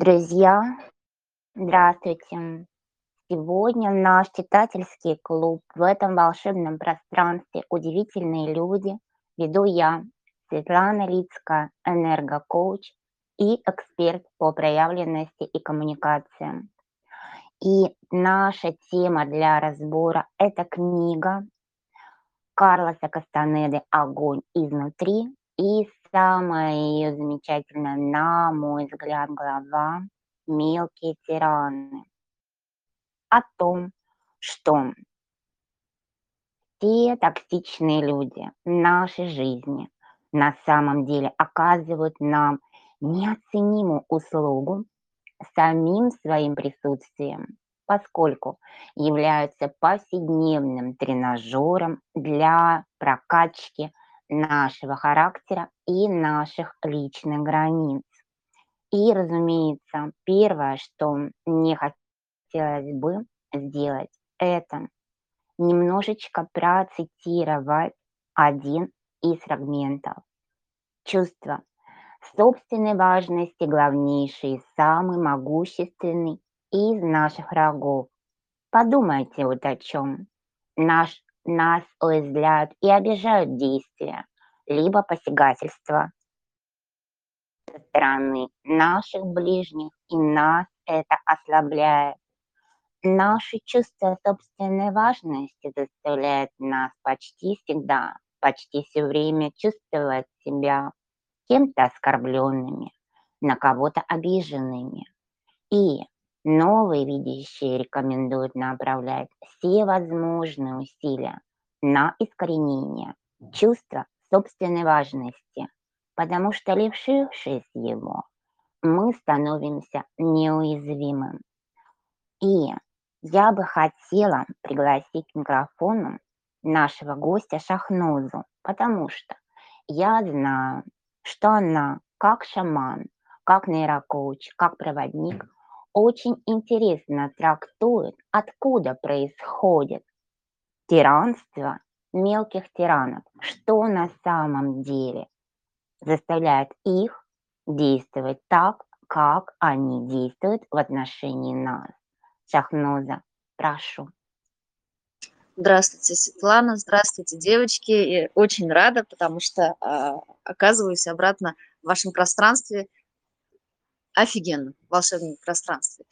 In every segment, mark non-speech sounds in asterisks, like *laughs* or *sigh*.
Друзья, здравствуйте! Сегодня наш читательский клуб в этом волшебном пространстве «Удивительные люди» веду я, Светлана Лицкая, энергокоуч и эксперт по проявленности и коммуникациям. И наша тема для разбора – это книга Карлоса Кастанеды «Огонь изнутри» и самая ее замечательная, на мой взгляд, глава «Мелкие тираны» о том, что все токсичные люди в нашей жизни на самом деле оказывают нам неоценимую услугу самим своим присутствием, поскольку являются повседневным тренажером для прокачки нашего характера и наших личных границ. И, разумеется, первое, что мне хотелось бы сделать, это немножечко процитировать один из фрагментов. Чувство собственной важности главнейший самый могущественный из наших врагов. Подумайте вот о чем. Наш нас уязвляют и обижают действия, либо посягательства со стороны наших ближних, и нас это ослабляет. Наше чувство собственной важности заставляет нас почти всегда, почти все время чувствовать себя кем-то оскорбленными, на кого-то обиженными. И Новые видящие рекомендуют направлять все возможные усилия на искоренение чувства собственной важности, потому что лишившись его, мы становимся неуязвимым. И я бы хотела пригласить к микрофону нашего гостя Шахнозу, потому что я знаю, что она как шаман, как нейрокоуч, как проводник – очень интересно трактует, откуда происходит тиранство мелких тиранов, что на самом деле заставляет их действовать так, как они действуют в отношении нас. Шахноза, прошу. Здравствуйте, Светлана, здравствуйте, девочки. Я очень рада, потому что э, оказываюсь обратно в вашем пространстве офигенно в волшебном пространстве.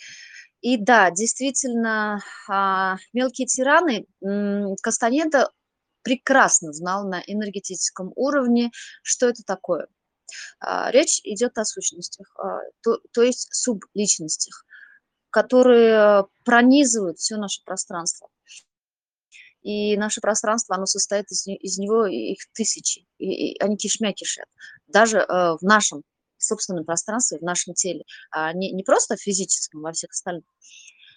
И да, действительно, а, мелкие тираны Кастанеда прекрасно знал на энергетическом уровне, что это такое. А, речь идет о сущностях, а, то, то есть субличностях, которые пронизывают все наше пространство. И наше пространство, оно состоит из, из него, их тысячи, и, и они кишмя кишат. Даже э, в нашем собственном пространстве, в нашем теле, а не, не просто физическом, во всех остальных.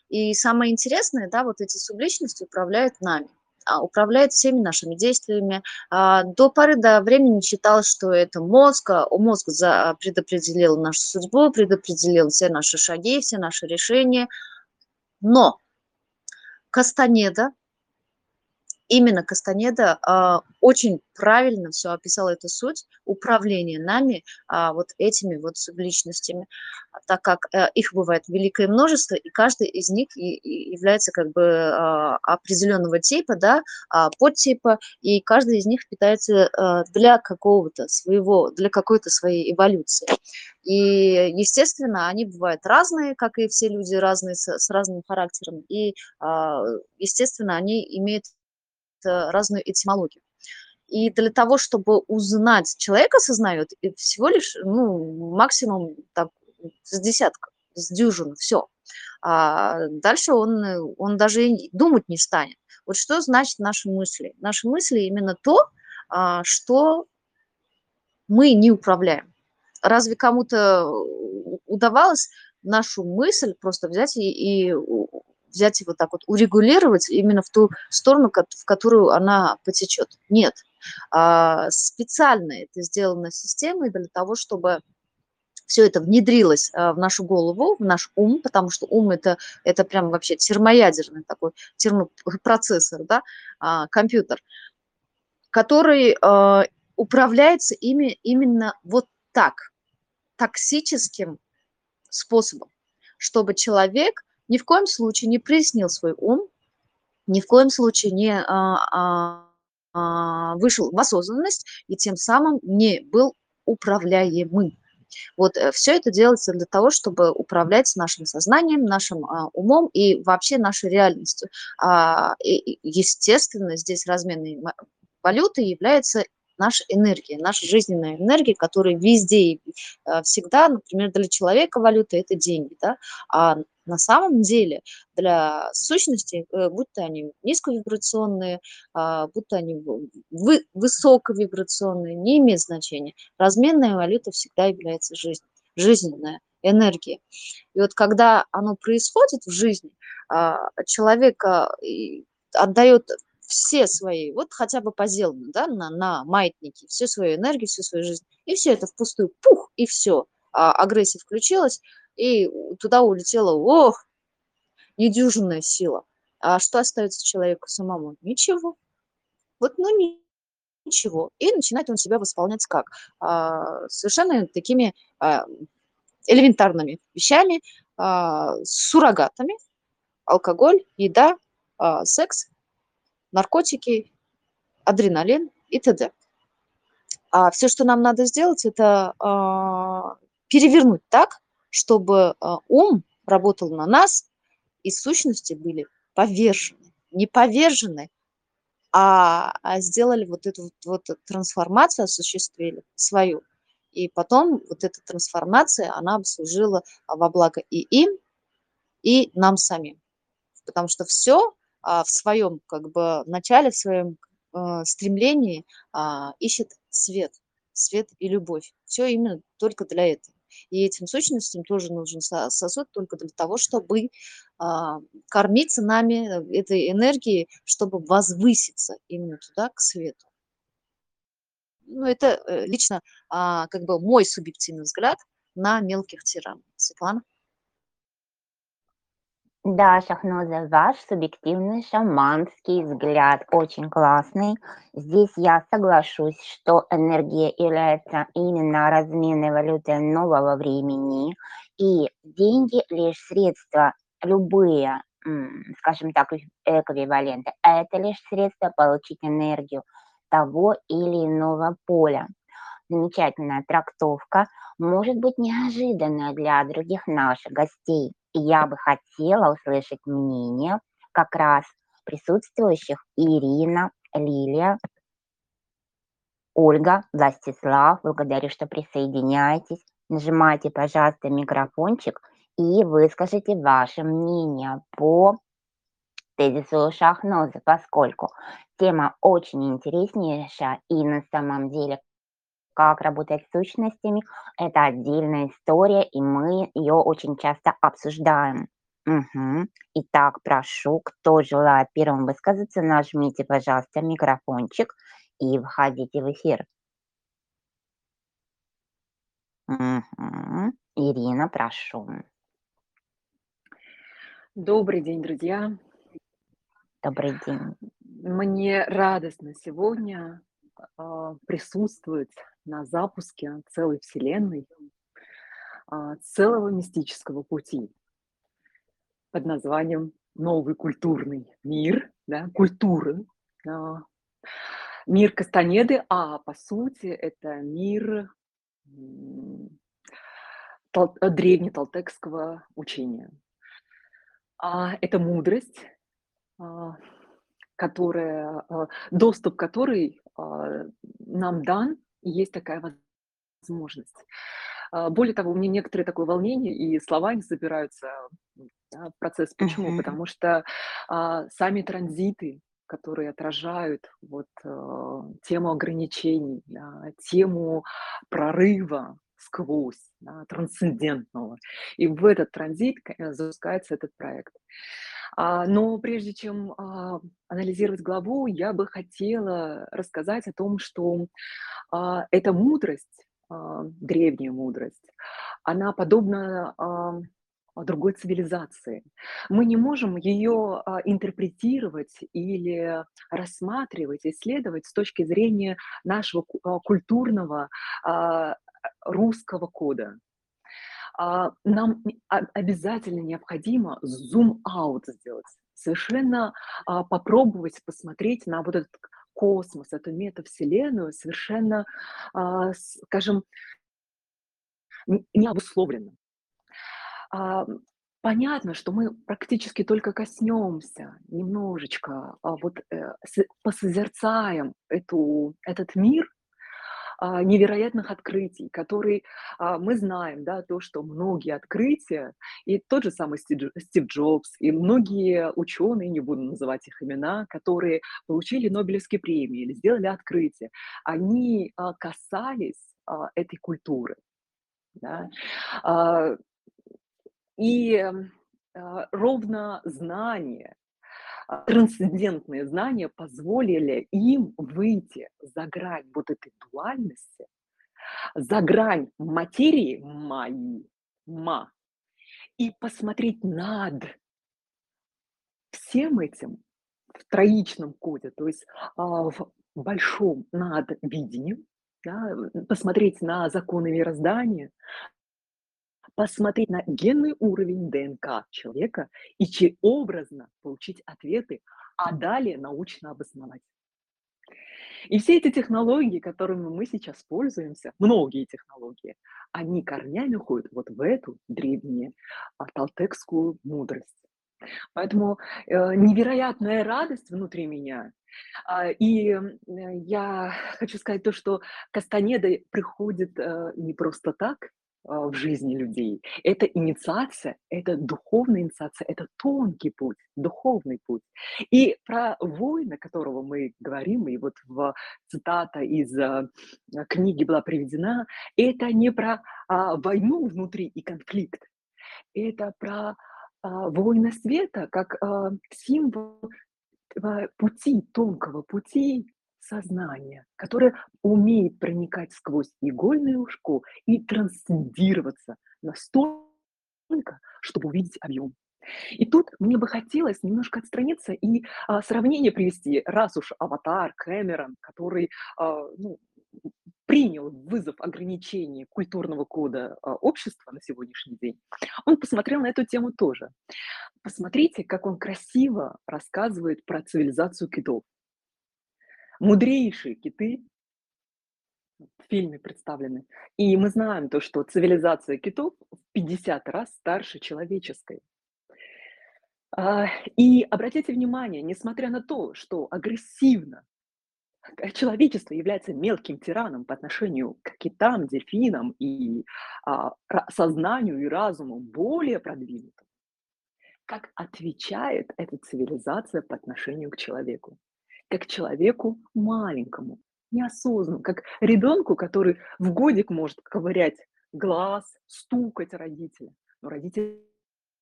И самое интересное, да, вот эти субличности управляют нами а, управляет всеми нашими действиями. А, до поры до времени считалось, что это мозг, а мозг предопределил нашу судьбу, предопределил все наши шаги, все наши решения. Но Кастанеда, именно Кастанеда а, очень правильно все описала эту суть управления нами а, вот этими вот субличностями, так как а, их бывает великое множество, и каждый из них и, и является как бы а, определенного типа, да, а, подтипа, и каждый из них питается а, для какого-то своего, для какой-то своей эволюции. И, естественно, они бывают разные, как и все люди разные, с, с разным характером, и, а, естественно, они имеют разную этимологию. И для того, чтобы узнать, человек осознает, всего лишь, ну, максимум так, с десятка, с дюжины, все. А дальше он, он даже и думать не станет. Вот что значит наши мысли? Наши мысли именно то, а, что мы не управляем. Разве кому-то удавалось нашу мысль просто взять и, и взять его так вот, урегулировать именно в ту сторону, в которую она потечет. Нет. А, специально это сделано системой для того, чтобы все это внедрилось а, в нашу голову, в наш ум, потому что ум это, это прям вообще термоядерный такой термопроцессор, да, а, компьютер, который управляется ими именно вот так, токсическим способом, чтобы человек ни в коем случае не приснил свой ум, ни в коем случае не а, а, а, вышел в осознанность и тем самым не был управляемым. Вот э, все это делается для того, чтобы управлять нашим сознанием, нашим а, умом и вообще нашей реальностью. А, и, естественно, здесь разменной валютой является наша энергия, наша жизненная энергия, которая везде и э, всегда, например, для человека валюта – это деньги, да, а на самом деле для сущности, э, будь то они низковибрационные, а, будь то они вы, высоковибрационные, не имеет значения. Разменная валюта всегда является жизнь, жизненная энергия. И вот когда оно происходит в жизни, а, человек отдает все свои, вот хотя бы позелно, да, на, на маятнике, всю свою энергию, всю свою жизнь, и все это впустую, пух, и все. А агрессия включилась, и туда улетела, ох, недюжинная сила. А что остается человеку самому? Ничего. Вот, ну, ничего. И начинает он себя восполнять как? А, совершенно такими а, элементарными вещами, а, суррогатами, алкоголь, еда, а, секс, наркотики, адреналин и т.д. А все, что нам надо сделать, это а, перевернуть так, чтобы а, ум работал на нас, и сущности были повержены. Не повержены, а, а сделали вот эту вот, вот трансформацию, осуществили свою. И потом вот эта трансформация, она бы служила во благо и им, и нам самим. Потому что все а, в своем как бы начале, в своем а, стремлении а, ищет свет, свет и любовь. Все именно только для этого. И этим сущностям тоже нужен сосуд только для того, чтобы а, кормиться нами э, этой энергией, чтобы возвыситься именно туда, к свету. Ну, это э, лично а, как бы мой субъективный взгляд на мелких тиранов. Светлана? Да, Шахноза, ваш субъективный шаманский взгляд очень классный. Здесь я соглашусь, что энергия является именно разменной валютой нового времени, и деньги лишь средства, любые, скажем так, эквиваленты, это лишь средство получить энергию того или иного поля. Замечательная трактовка, может быть неожиданная для других наших гостей я бы хотела услышать мнение как раз присутствующих Ирина, Лилия, Ольга, Властислав. Благодарю, что присоединяетесь. Нажимайте, пожалуйста, микрофончик и выскажите ваше мнение по тезису Шахноза, поскольку тема очень интереснейшая и на самом деле как работать с сущностями, это отдельная история, и мы ее очень часто обсуждаем. Угу. Итак, прошу, кто желает первым высказаться, нажмите, пожалуйста, микрофончик и входите в эфир. Угу. Ирина, прошу. Добрый день, друзья. Добрый день. Мне радостно сегодня э, присутствовать на запуске целой Вселенной, а, целого мистического пути под названием «Новый культурный мир», да, культуры, а, мир Кастанеды, а по сути это мир древнеталтекского учения. А Это мудрость, которая, доступ которой нам дан и есть такая возможность. А, более того, у меня некоторые такое волнение, и слова не собираются да, в процесс. Почему? Uh-huh. Потому что а, сами транзиты, которые отражают вот э, тему ограничений, да, тему прорыва сквозь, да, трансцендентного. И в этот транзит запускается этот проект. А, но прежде чем а, анализировать главу, я бы хотела рассказать о том, что а, эта мудрость, древняя мудрость, она подобна другой цивилизации. Мы не можем ее интерпретировать или рассматривать, исследовать с точки зрения нашего культурного русского кода. А, нам обязательно необходимо зум-аут сделать, совершенно а, попробовать посмотреть на вот этот космос, эту метавселенную совершенно, а, скажем, не обусловленно. Понятно, что мы практически только коснемся немножечко, вот э, посозерцаем эту, этот мир, а, невероятных открытий, который а, мы знаем, да, то, что многие открытия, и тот же самый Стив, Джобс, и многие ученые, не буду называть их имена, которые получили Нобелевские премии или сделали открытия, они а, касались этой культуры. Да? И ровно знание, а, трансцендентные знания позволили им выйти за грань вот этой дуальности, за грань материи моей, ма, и посмотреть над всем этим в троичном коде, то есть а, в большом над видением, да, посмотреть на законы мироздания, посмотреть на генный уровень ДНК человека и образно получить ответы, а далее научно обосновать. И все эти технологии, которыми мы сейчас пользуемся, многие технологии, они корнями уходят вот в эту древнюю а, талтекскую мудрость. Поэтому э, невероятная радость внутри меня. Э, и э, я хочу сказать то, что Кастанеда приходит э, не просто так, в жизни людей. Это инициация, это духовная инициация, это тонкий путь, духовный путь. И про воина, которого мы говорим, и вот в цитата из а, книги была приведена, это не про а, войну внутри и конфликт, это про а, воина света как а, символ а, пути, тонкого пути сознание, которое умеет проникать сквозь игольное ушко и трансцендироваться настолько, чтобы увидеть объем. И тут мне бы хотелось немножко отстраниться и а, сравнение привести, раз уж аватар Кэмерон, который а, ну, принял вызов ограничений культурного кода а, общества на сегодняшний день, он посмотрел на эту тему тоже. Посмотрите, как он красиво рассказывает про цивилизацию китов мудрейшие киты в фильме представлены. И мы знаем то, что цивилизация китов в 50 раз старше человеческой. А, и обратите внимание, несмотря на то, что агрессивно человечество является мелким тираном по отношению к китам, дельфинам и а, сознанию и разуму более продвинутым, как отвечает эта цивилизация по отношению к человеку как человеку маленькому, неосознанному, как ребенку, который в годик может ковырять глаз, стукать родителя. Но родитель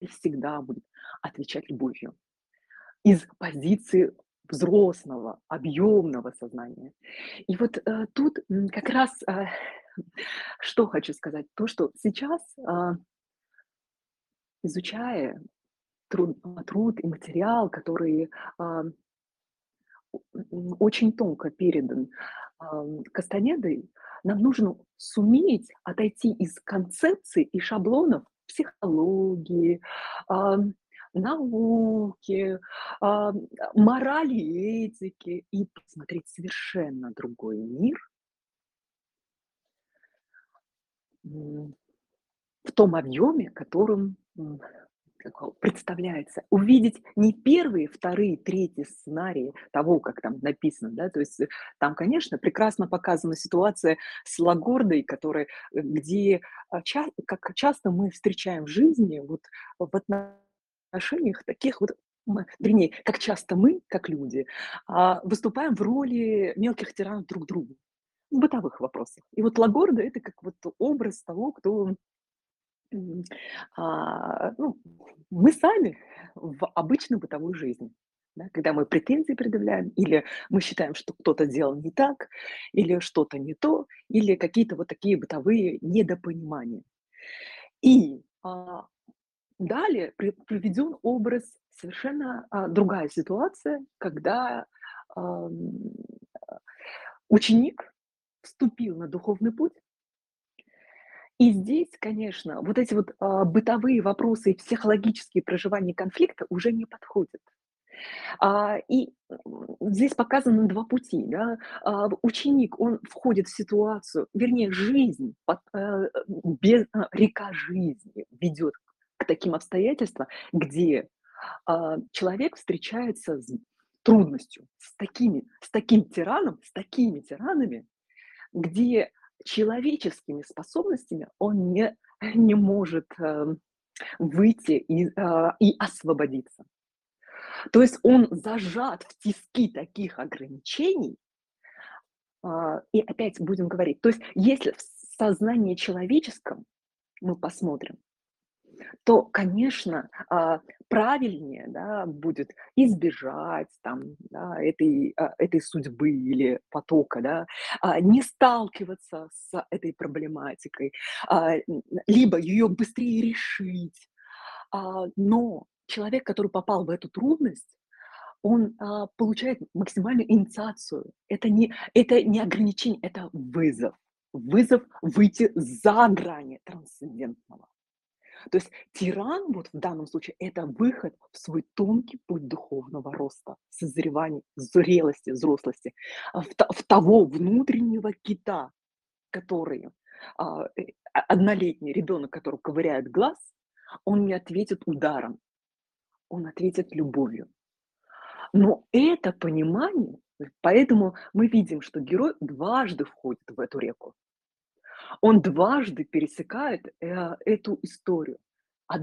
всегда будет отвечать любовью. Из позиции взрослого, объемного сознания. И вот э, тут как раз э, что хочу сказать, то, что сейчас, э, изучая труд, труд и материал, который э, очень тонко передан Кастанедой, нам нужно суметь отойти из концепций и шаблонов психологии, науки, морали и этики и посмотреть совершенно другой мир. В том объеме, которым представляется, увидеть не первые, вторые, третьи сценарии того, как там написано, да, то есть э, там, конечно, прекрасно показана ситуация с Лагордой, которая, э, где, а, как часто мы встречаем в жизни, вот в отношениях таких вот вернее, как часто мы, как люди, а, выступаем в роли мелких тиранов друг другу в бытовых вопросах. И вот Лагорда – это как вот образ того, кто а, ну, мы сами в обычной бытовой жизни, да, когда мы претензии предъявляем, или мы считаем, что кто-то делал не так, или что-то не то, или какие-то вот такие бытовые недопонимания. И а, далее при, приведен образ совершенно а, другая ситуация, когда а, ученик вступил на духовный путь, И здесь, конечно, вот эти вот а, бытовые вопросы и психологические проживания конфликта уже не подходят. А, и здесь показаны два пути. Да? А, ученик, он входит в ситуацию, вернее, жизнь, под, э, без, а, река жизни ведет к таким обстоятельствам, где а, человек встречается с трудностью, с, такими, с таким тираном, с такими тиранами, где человеческими способностями он не, не может э, выйти и, э, и освободиться. То есть он зажат в тиски таких ограничений, а, и опять будем говорить, то есть если в сознании человеческом мы посмотрим, то, конечно, а, правильнее да, будет избежать там, да, этой, а, этой судьбы или потока, да, не сталкиваться с этой проблематикой, либо ее быстрее решить. Но человек, который попал в эту трудность, он а, получает максимальную инициацию. Это не, это не ограничение, это вызов. Вызов выйти за грани трансцендентного. То есть тиран вот в данном случае это выход в свой тонкий путь духовного роста, созревания, зрелости, взрослости, в, в того внутреннего кита, который а, э, однолетний ребенок, который ковыряет глаз, он не ответит ударом, он ответит любовью. Но это понимание, поэтому мы видим, что герой дважды входит в эту реку. Он дважды пересекает э, эту историю. Од,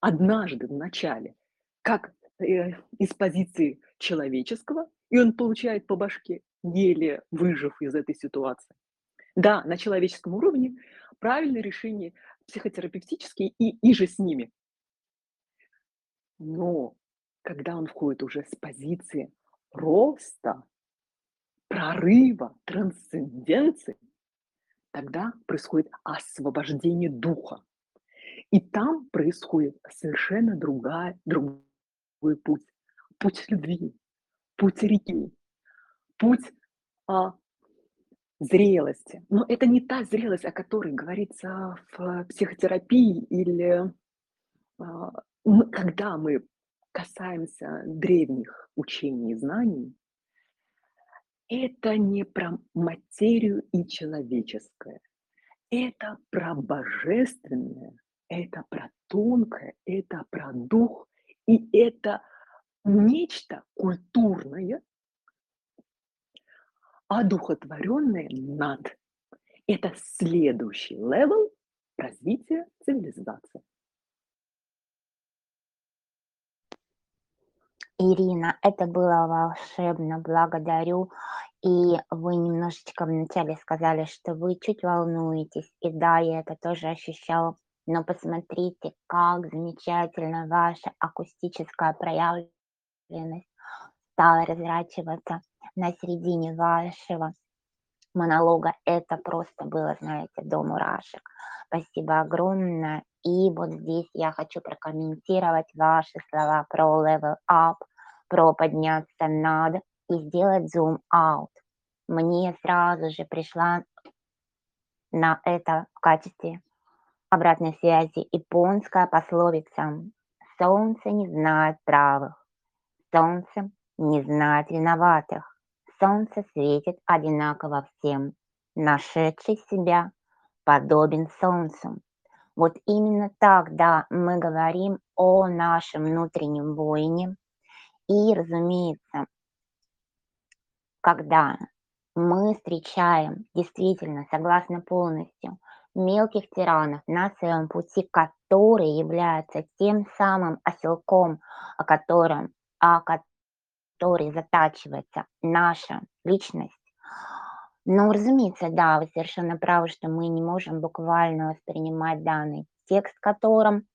однажды в начале, как э, из позиции человеческого, и он получает по башке, еле выжив из этой ситуации. Да, на человеческом уровне правильное решение психотерапевтические и, и же с ними. Но когда он входит уже с позиции роста, прорыва, трансценденции, тогда происходит освобождение духа. И там происходит совершенно другая, другой путь. Путь любви, путь реки, путь а, зрелости. Но это не та зрелость, о которой говорится в психотерапии или а, когда мы касаемся древних учений и знаний, это не про материю и человеческое, это про божественное, это про тонкое, это про дух, и это нечто культурное, одухотворенное над. Это следующий level развития цивилизации. Ирина, это было волшебно, благодарю. И вы немножечко вначале сказали, что вы чуть волнуетесь, и да, я это тоже ощущала. Но посмотрите, как замечательно ваша акустическая проявленность стала разворачиваться на середине вашего монолога. Это просто было, знаете, до мурашек. Спасибо огромное. И вот здесь я хочу прокомментировать ваши слова про level up, про подняться над и сделать out. Мне сразу же пришла на это в качестве обратной связи японская пословица «Солнце не знает правых, солнце не знает виноватых, солнце светит одинаково всем, нашедший себя подобен солнцу». Вот именно так, да, мы говорим о нашем внутреннем воине. И, разумеется, когда мы встречаем действительно, согласно полностью, мелких тиранов на своем пути, который является тем самым оселком, о котором, о который затачивается наша личность, ну, разумеется, да, вы совершенно правы, что мы не можем буквально воспринимать данный текст, которым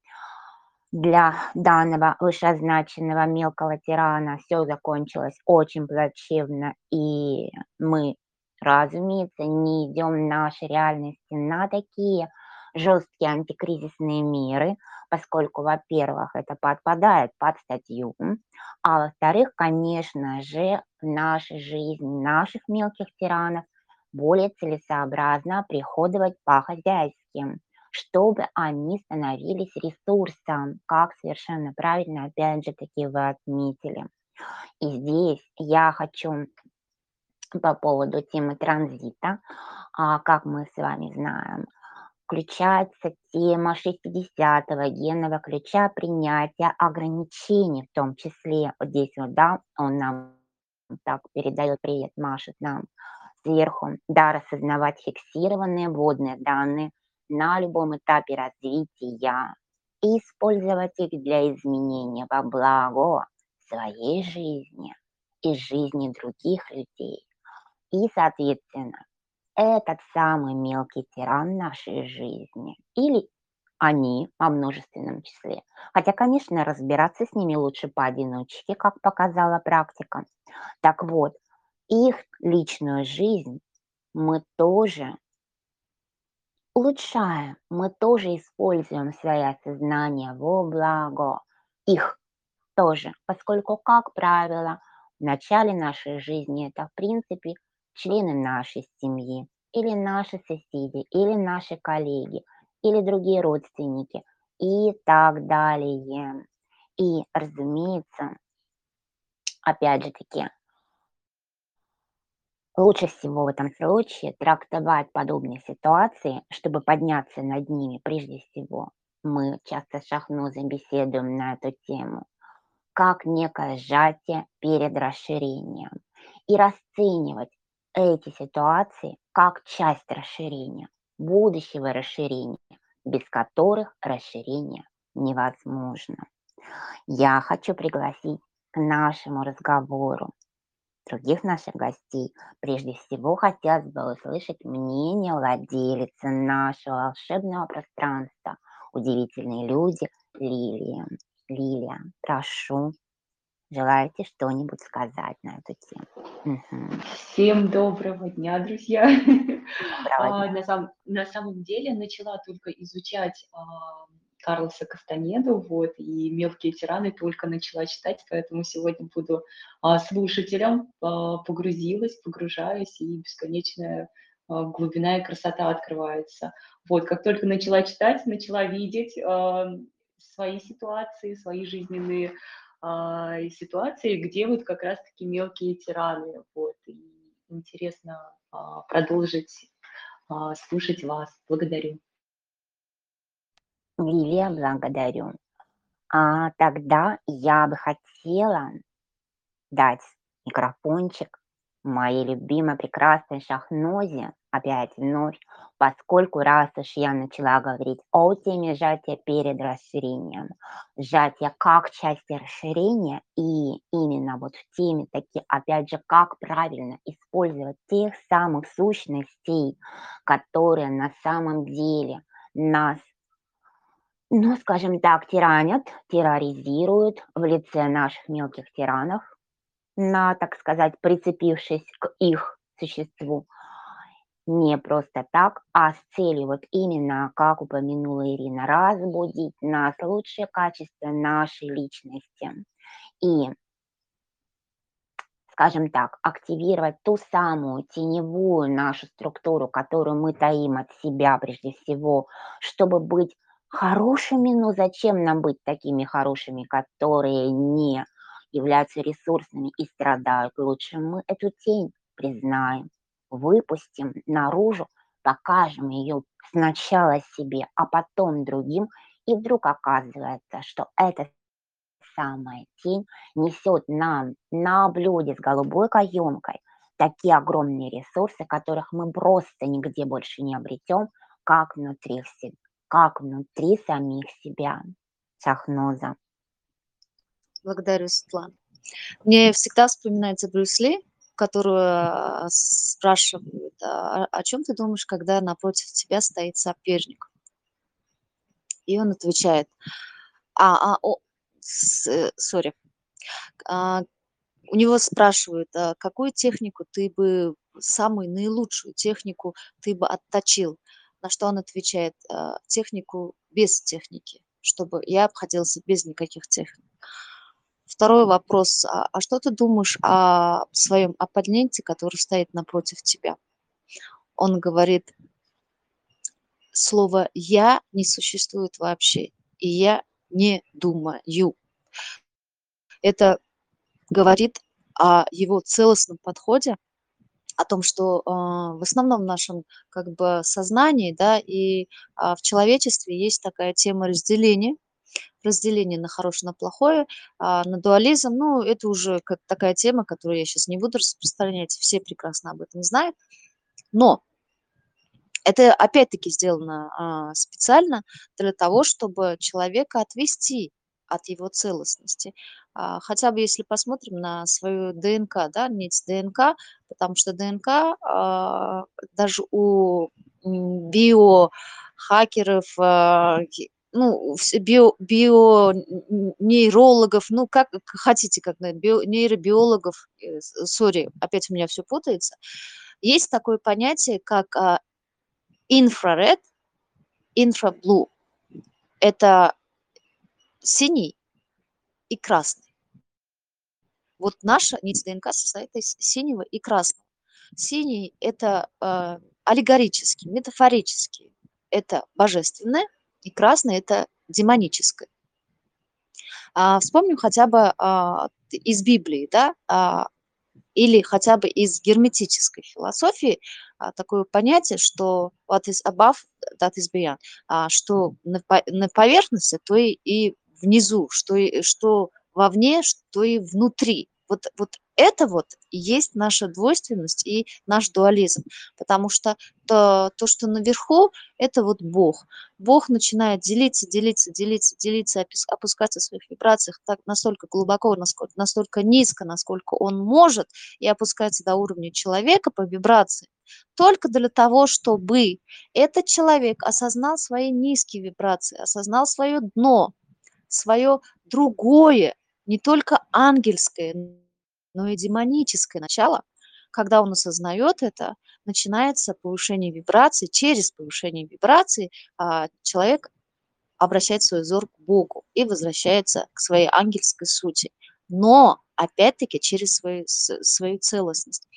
для данного вышеозначенного мелкого тирана все закончилось очень плачевно, и мы, разумеется, не идем нашей реальности на такие жесткие антикризисные меры, поскольку, во-первых, это подпадает под статью, а во-вторых, конечно же, в нашей жизни наших мелких тиранов более целесообразно приходовать по-хозяйски, чтобы они становились ресурсом, как совершенно правильно, опять же таки, вы отметили. И здесь я хочу по поводу темы транзита, а, как мы с вами знаем, включается тема 60-го генного ключа принятия ограничений, в том числе вот здесь вот, да, он нам так передает привет, машет нам сверху, да, рассознавать фиксированные вводные данные на любом этапе развития использовать их для изменения во благо своей жизни и жизни других людей. И, соответственно, этот самый мелкий тиран нашей жизни или они во множественном числе. Хотя, конечно, разбираться с ними лучше поодиночке, как показала практика. Так вот, их личную жизнь мы тоже улучшаем, мы тоже используем свое сознание во благо их тоже, поскольку, как правило, в начале нашей жизни это, в принципе, члены нашей семьи, или наши соседи, или наши коллеги, или другие родственники и так далее. И, разумеется, опять же таки, лучше всего в этом случае трактовать подобные ситуации, чтобы подняться над ними прежде всего. Мы часто с Шахнозой беседуем на эту тему, как некое сжатие перед расширением и расценивать эти ситуации как часть расширения, будущего расширения, без которых расширение невозможно. Я хочу пригласить к нашему разговору других наших гостей. Прежде всего, хотелось бы услышать мнение владелицы нашего волшебного пространства, удивительные люди Лилия. Лилия, прошу. Желаете что-нибудь сказать на эту тему? Мгм. Всем доброго дня, друзья. Доброго А, На самом, на самом деле начала только изучать а, Карлоса Кастанеду, вот, и «Мелкие тираны» только начала читать, поэтому сегодня буду а, слушателем, а, погрузилась, погружаюсь, и бесконечная а, глубина и красота открывается. Вот, как только начала читать, начала видеть а, свои ситуации, свои жизненные а, ситуации, где вот как раз-таки мелкие тираны. Вот, и интересно а, продолжить а, слушать вас. Благодарю. Лилия, благодарю. А тогда я бы хотела дать микрофончик моей любимой прекрасной Шахнозе, опять вновь, поскольку раз уж я начала говорить о теме сжатия перед расширением, сжатие как части расширения и именно вот в теме таки, опять же, как правильно использовать тех самых сущностей, которые на самом деле нас ну, скажем так, тиранят, терроризируют в лице наших мелких тиранов, на, так сказать, прицепившись к их существу, не просто так, а с целью вот именно, как упомянула Ирина, разбудить нас лучшие качества нашей личности. И, скажем так, активировать ту самую теневую нашу структуру, которую мы таим от себя прежде всего, чтобы быть хорошими, но зачем нам быть такими хорошими, которые не являются ресурсными и страдают, лучше мы эту тень признаем, выпустим наружу, покажем ее сначала себе, а потом другим, и вдруг оказывается, что эта самая тень несет нам на блюде с голубой каемкой такие огромные ресурсы, которых мы просто нигде больше не обретем, как внутри, как внутри самих себя. Шахноза. Благодарю, Светлана. Мне всегда вспоминается Брюс Ли, которую а, спрашивают, а, о чем ты думаешь, когда напротив тебя стоит соперник? И он отвечает, а, а, о, э, сори, а, у него спрашивают, а какую технику ты бы, самую наилучшую технику ты бы отточил? На что он отвечает, а, технику без техники, чтобы я обходился без никаких техник. Второй вопрос. А, а что ты думаешь о своем оппоненте, который стоит напротив тебя? Он говорит, слово «я» не существует вообще, и я не думаю. Это говорит о его целостном подходе, о том, что э, в основном в нашем как бы сознании, да, и э, в человечестве есть такая тема разделения, разделение на хорошее, на плохое, а, на дуализм, ну, это уже как такая тема, которую я сейчас не буду распространять, все прекрасно об этом знают. Но это опять-таки сделано а, специально для того, чтобы человека отвести от его целостности. А, хотя бы если посмотрим на свою ДНК, да, нить ДНК, потому что ДНК а, даже у биохакеров, а, ну, био, био нейрологов, ну, как хотите, как био, нейробиологов, э, сори, опять у меня все путается, есть такое понятие, как инфраред, инфраблу. Это синий и красный. Вот наша нить ДНК состоит из синего и красного. Синий – это э, аллегорический, метафорический. Это божественное, и красное – это демоническое. А, вспомним хотя бы а, из Библии, да, а, или хотя бы из герметической философии а, такое понятие, что what is above, that is beyond, а, что на, на поверхности, то и, и внизу, что, что вовне, что и внутри. Вот, вот это вот и есть наша двойственность и наш дуализм, потому что то, то, что наверху, это вот Бог. Бог начинает делиться, делиться, делиться, делиться, опускаться в своих вибрациях так настолько глубоко, насколько, настолько низко, насколько он может, и опускается до уровня человека по вибрации, только для того, чтобы этот человек осознал свои низкие вибрации, осознал свое дно, свое другое, не только ангельское, но и демоническое начало, когда он осознает это, начинается повышение вибраций, через повышение вибраций а, человек обращает свой взор к Богу и возвращается к своей ангельской сути. Но, опять-таки, через свою, свою целостность.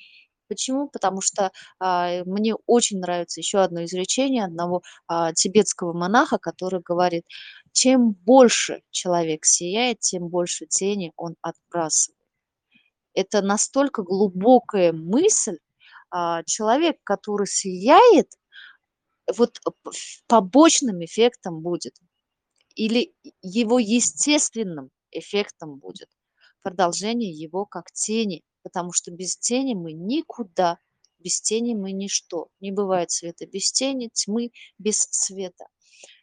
Почему? Потому что а, мне очень нравится еще одно изречение одного а, тибетского монаха, который говорит, чем больше человек сияет, тем больше тени он отбрасывает. Это настолько глубокая мысль. А, человек, который сияет, вот побочным эффектом будет или его естественным эффектом будет продолжение его как тени, потому что без тени мы никуда, без тени мы ничто. Не бывает света без тени, тьмы без света.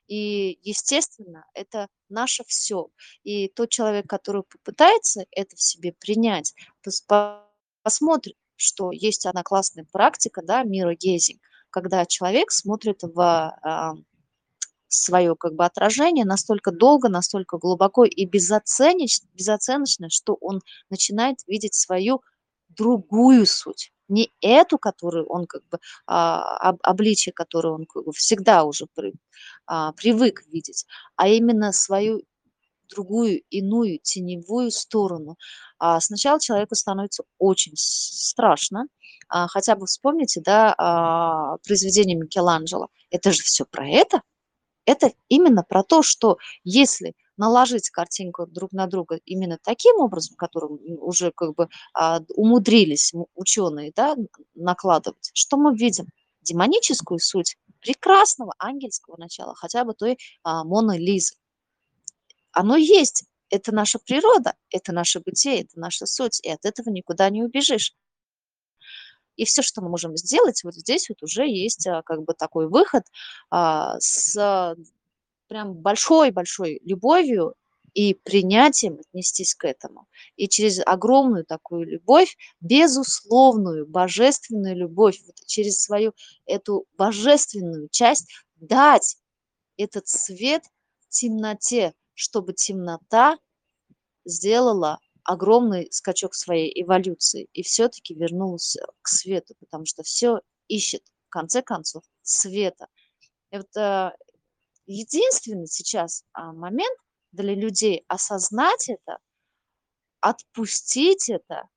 И, естественно, это наше все. И тот человек, который попытается это в себе принять, посмотрит, что есть одна классная практика, да, мира гейзинг, когда человек смотрит в а, свое как бы отражение настолько долго, настолько глубоко и безоценочно, безоценочно, что он начинает видеть свою другую суть не эту, которую он как бы а, об, обличие, которое он всегда уже а, привык видеть, а именно свою другую, иную, теневую сторону. А сначала человеку становится очень страшно. Хотя бы вспомните, да, а, произведение Микеланджело. Это же все про это. Это именно про то, что если наложить картинку друг на друга именно таким образом, которым уже как бы а, умудрились ученые да, накладывать, что мы видим? Демоническую суть прекрасного ангельского начала, хотя бы той а, Моны Лизы. Оно есть, это наша природа, это наше бытие, это наша суть, и от этого никуда не убежишь. И все, что мы можем сделать, вот здесь вот уже есть а, как бы такой выход а, с прям большой-большой любовью и принятием отнестись к этому. И через огромную такую любовь, безусловную, божественную любовь, вот через свою эту божественную часть дать этот свет темноте, чтобы темнота сделала огромный скачок своей эволюции и все-таки вернулась к свету, потому что все ищет, в конце концов, света. И вот э, единственный сейчас а, момент для людей осознать это, отпустить это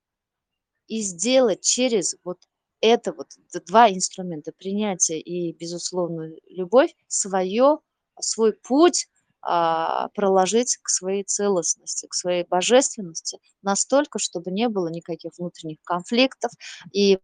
и сделать через вот это вот два инструмента принятие и безусловную любовь свое свой путь а, проложить к своей целостности, к своей божественности настолько, чтобы не было никаких внутренних конфликтов. И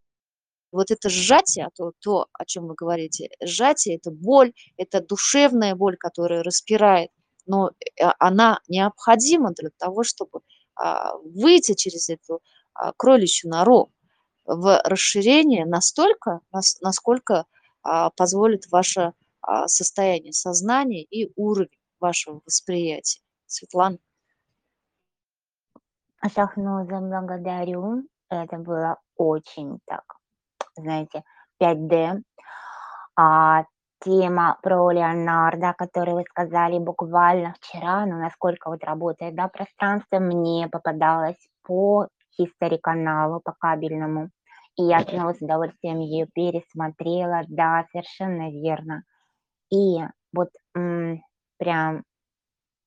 вот это сжатие, то, то, о чем вы говорите, сжатие – это боль, это душевная боль, которая распирает, но э, она необходима для того, чтобы а, выйти через эту а, кроличью нору в расширение настолько, насколько позволит ваше состояние сознания и уровень вашего восприятия. Светлана. Шахноза, благодарю. Это было очень так, знаете, 5D. А тема про Леонардо, которую вы сказали буквально вчера, ну, насколько вот работает, да, пространство, мне попадалось по History-каналу, по кабельному. И я снова с удовольствием ее пересмотрела, да, совершенно верно. И вот м, прям,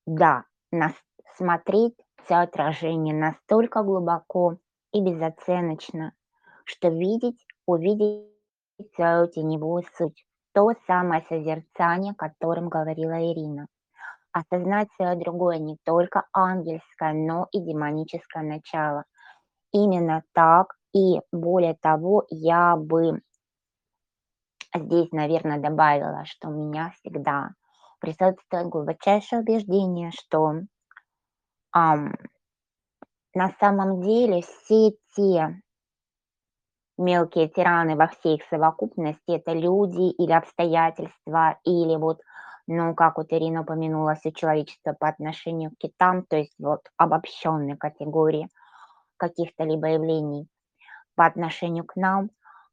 да, нас, смотреть все отражение настолько глубоко и безоценочно, что видеть, увидеть свою теневую суть, то самое созерцание, о котором говорила Ирина. Осознать свое другое не только ангельское, но и демоническое начало. Именно так и более того, я бы здесь, наверное, добавила, что у меня всегда присутствует глубочайшее убеждение, что ам, на самом деле все те мелкие тираны во всей их совокупности это люди или обстоятельства, или вот, ну, как вот Ирина упомянула, все человечество по отношению к китам, то есть вот обобщенные категории каких-то либо явлений по отношению к нам,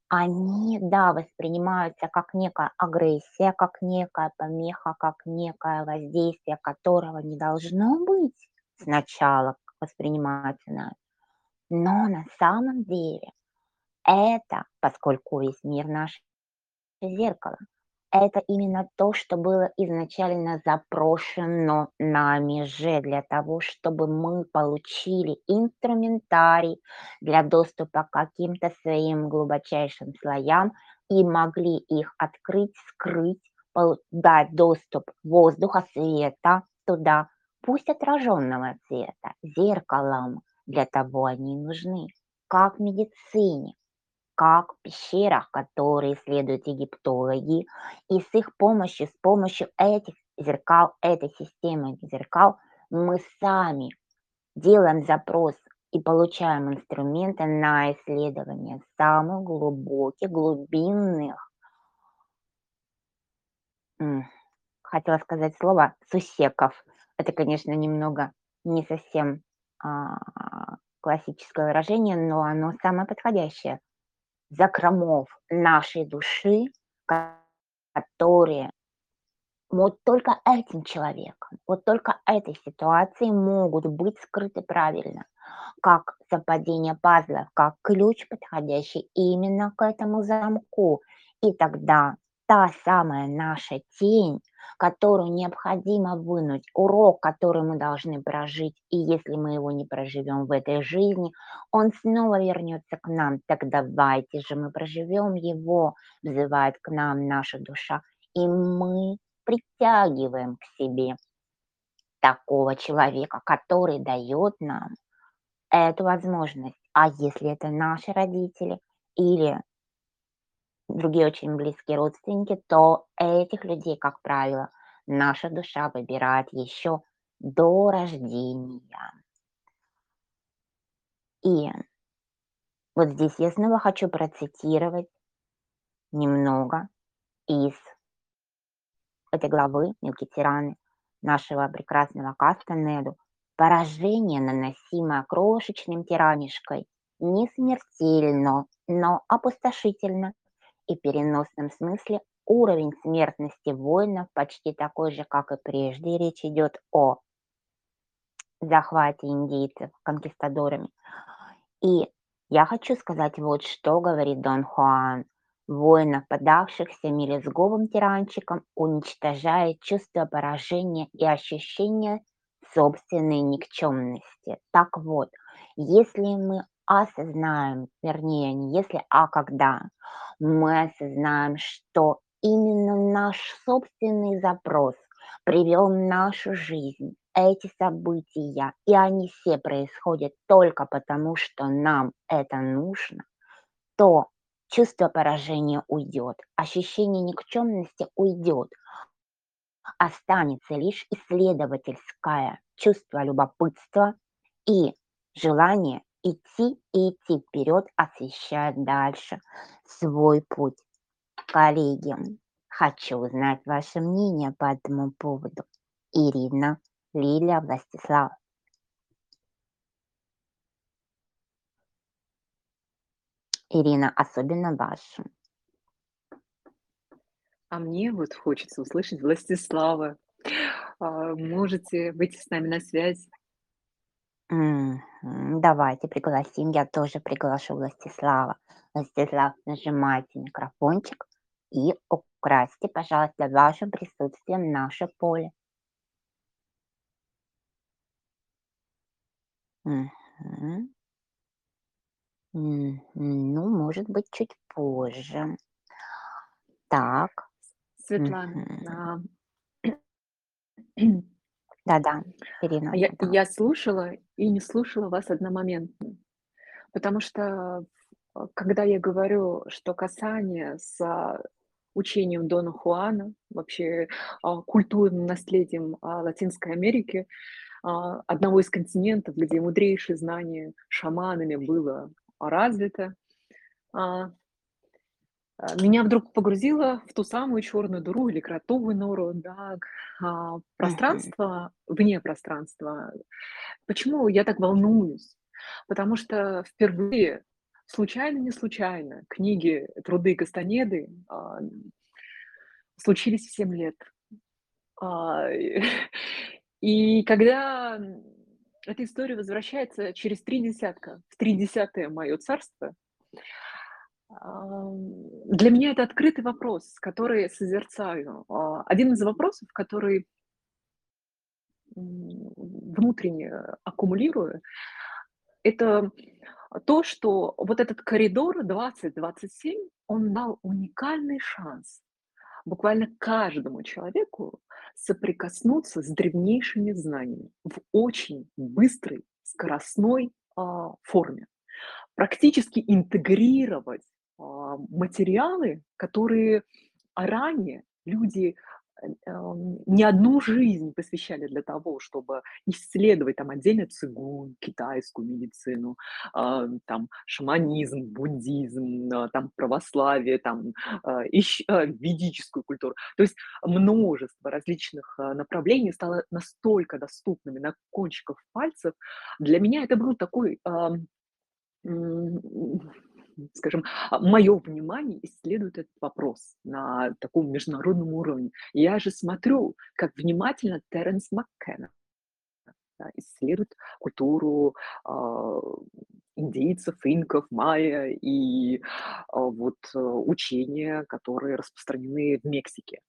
они, да, воспринимаются как некая агрессия, как некая помеха, как некое воздействие, которого не должно быть сначала восприниматься нами. Но на самом деле это, поскольку весь мир наш зеркало, это именно то, что было изначально запрошено нами же для того, чтобы мы получили инструментарий для доступа к каким-то своим глубочайшим слоям и могли их открыть, скрыть, дать доступ воздуха, света туда, пусть отраженного цвета, зеркалом. Для того они нужны, как в медицине как пещерах, которые исследуют египтологи, и с их помощью, с помощью этих зеркал, этой системы зеркал, мы сами делаем запрос и получаем инструменты на исследование самых глубоких, глубинных, хотела сказать слово сусеков. Это, конечно, немного не совсем а, классическое выражение, но оно самое подходящее закромов нашей души, которые вот только этим человеком, вот только этой ситуацией могут быть скрыты правильно, как совпадение пазлов, как ключ, подходящий именно к этому замку. И тогда та самая наша тень, которую необходимо вынуть, урок, который мы должны прожить, и если мы его не проживем в этой жизни, он снова вернется к нам. Так давайте же мы проживем его, взывает к нам наша душа, и мы притягиваем к себе такого человека, который дает нам эту возможность. А если это наши родители или другие очень близкие родственники, то этих людей, как правило, наша душа выбирает еще до рождения. И вот здесь я снова хочу процитировать немного из этой главы «Мелкие тираны» нашего прекрасного Кастанеду. Поражение, наносимое крошечным тиранишкой, не смертельно, но опустошительно и переносном смысле уровень смертности воинов почти такой же, как и прежде. Речь идет о захвате индейцев конкистадорами. И я хочу сказать вот что говорит Дон Хуан. Воинов, подавшихся мелезговым тиранчиком, уничтожает чувство поражения и ощущение собственной никчемности. Так вот, если мы осознаем, вернее, не если, а когда. Мы осознаем, что именно наш собственный запрос привел в нашу жизнь эти события, и они все происходят только потому, что нам это нужно, то чувство поражения уйдет, ощущение никчемности уйдет, останется лишь исследовательское чувство любопытства и желание идти и идти вперед, освещая дальше свой путь. Коллеги, хочу узнать ваше мнение по этому поводу. Ирина, Лилия, Властислав. Ирина, особенно вашу. А мне вот хочется услышать Властислава. А, можете выйти с нами на связь? Мгм. Давайте пригласим. Я тоже приглашу Властислава. Властислав, нажимайте микрофончик и украсьте, пожалуйста, вашим присутствием наше поле. Мгм. Мгм. Ну, может быть, чуть позже. Так. Светлана, Мгм. а, Да-да, Ирина, а я, да. я слушала и не слушала вас одномоментно, потому что а, когда я говорю, что касание с а, учением Дона Хуана, вообще а, культурным наследием а, Латинской Америки, а, одного из континентов, где мудрейшее знание шаманами было развито, а, меня вдруг погрузило в ту самую черную дыру или кротовую нору, да, а, пространство вне пространства. Почему я так волнуюсь? Потому что впервые, случайно, не случайно, книги, труды Кастанеды а, случились в 7 лет. А, *laughs* и когда эта история возвращается через три десятка, в тридесятое мое царство, для меня это открытый вопрос, который созерцаю. А, Один из вопросов, который внутренне аккумулирую, это то, что вот этот коридор 2027, он дал уникальный шанс буквально каждому человеку соприкоснуться с древнейшими знаниями в очень быстрой, скоростной а, форме. Практически интегрировать материалы, которые ранее люди э, не одну жизнь посвящали для того, чтобы исследовать там отдельно цигун, китайскую медицину, а, там шаманизм, буддизм, а, там православие, там а, а, ведическую культуру. То есть множество различных а, направлений стало настолько доступными на кончиках пальцев. Для меня это был такой скажем, мое внимание исследует этот вопрос на таком международном уровне. Я же смотрю, как внимательно Теренс Маккенна да, исследует культуру а, индейцев, инков, майя и а, вот э, учения, которые распространены в Мексике.